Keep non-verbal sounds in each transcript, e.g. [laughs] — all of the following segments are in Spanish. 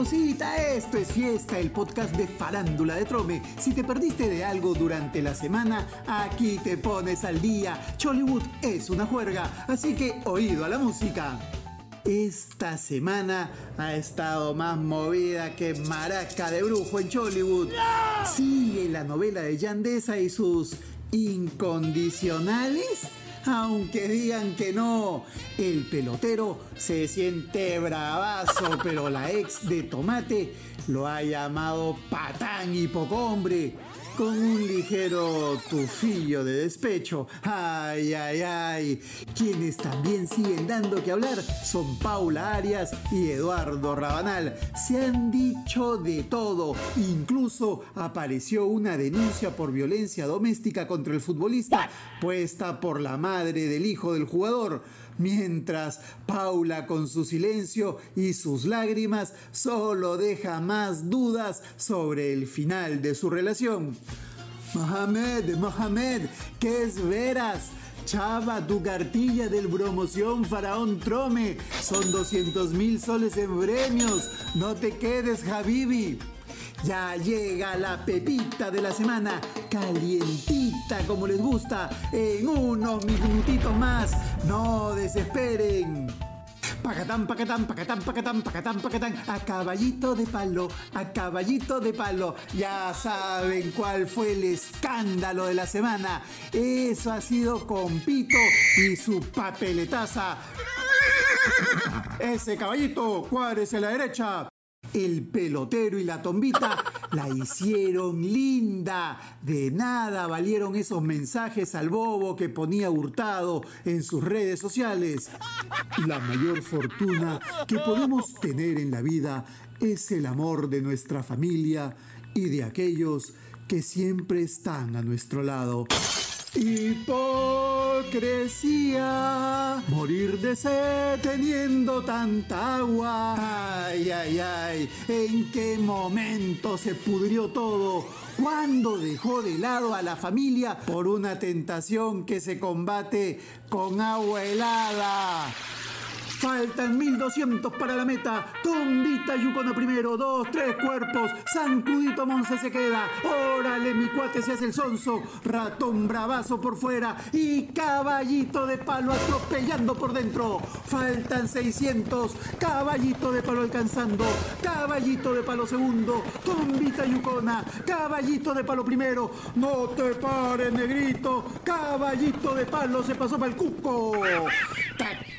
pausita, esto es fiesta, el podcast de Farándula de Trome. Si te perdiste de algo durante la semana, aquí te pones al día. Chollywood es una juerga, así que oído a la música. Esta semana ha estado más movida que maraca de brujo en Chollywood. Sigue la novela de Yandesa y sus incondicionales aunque digan que no. El pelotero se siente bravazo, pero la ex de Tomate lo ha llamado patán y poco hombre con un ligero tufillo de despecho. Ay, ay, ay. Quienes también siguen dando que hablar son Paula Arias y Eduardo Rabanal. Se han dicho de todo. Incluso apareció una denuncia por violencia doméstica contra el futbolista puesta por la madre del hijo del jugador mientras Paula con su silencio y sus lágrimas solo deja más dudas sobre el final de su relación. Mohamed, Mohamed, ¿qué es veras? Chava, tu cartilla del promoción Faraón Trome. Son 200 mil soles en premios. No te quedes, Habibi. Ya llega la pepita de la semana, calientita como les gusta, en unos minutitos más. No desesperen. Pacatán, pacatán, pacatán, pacatán, pacatán, pacatán. A caballito de palo, a caballito de palo. Ya saben cuál fue el escándalo de la semana. Eso ha sido Compito y su papeletaza. Ese caballito, cuádrese a la derecha. El pelotero y la tombita [laughs] la hicieron linda. De nada valieron esos mensajes al bobo que ponía hurtado en sus redes sociales. La mayor fortuna que podemos tener en la vida es el amor de nuestra familia y de aquellos que siempre están a nuestro lado. Hipocresía, morir de sed teniendo tanta agua. Ay, ay, ay, ¿en qué momento se pudrió todo? ¿Cuándo dejó de lado a la familia por una tentación que se combate con agua helada? Faltan 1200 para la meta. Tombita Yucona primero. Dos, tres cuerpos. Sancudito Monza se queda. Órale, mi cuate se hace el sonso. Ratón bravazo por fuera. Y caballito de palo atropellando por dentro. Faltan 600. Caballito de palo alcanzando. Caballito de palo segundo. Tombita Yucona. Caballito de palo primero. No te pares, negrito. Caballito de palo se pasó para el cuco.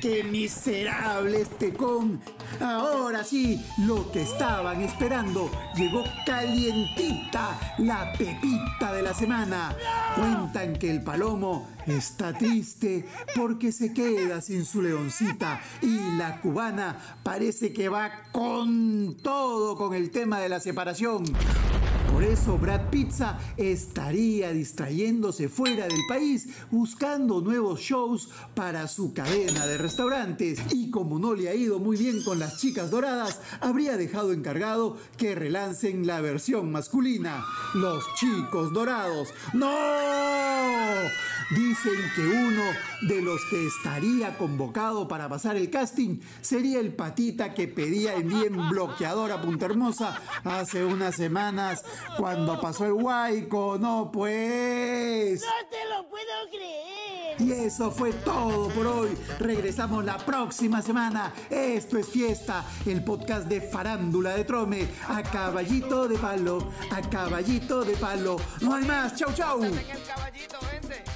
¡Qué miserable este con! Ahora sí, lo que estaban esperando. Llegó calientita la pepita de la semana. Cuentan que el palomo está triste porque se queda sin su leoncita y la cubana parece que va con todo con el tema de la separación. Por eso Brad Pizza estaría distrayéndose fuera del país buscando nuevos shows para su cadena de restaurantes. Y como no le ha ido muy bien con las chicas doradas, habría dejado encargado que relancen la versión masculina. Los chicos dorados. ¡No! Dicen que uno de los que estaría convocado para pasar el casting sería el patita que pedía en bien bloqueador a Punta Hermosa hace unas semanas cuando pasó el Huayco. No, pues. ¡No te lo puedo creer! Y eso fue todo por hoy. Regresamos la próxima semana. Esto es Fiesta, el podcast de Farándula de Trome. A caballito de palo, a caballito de palo. No hay más. Chau, chau. En el caballito, vente.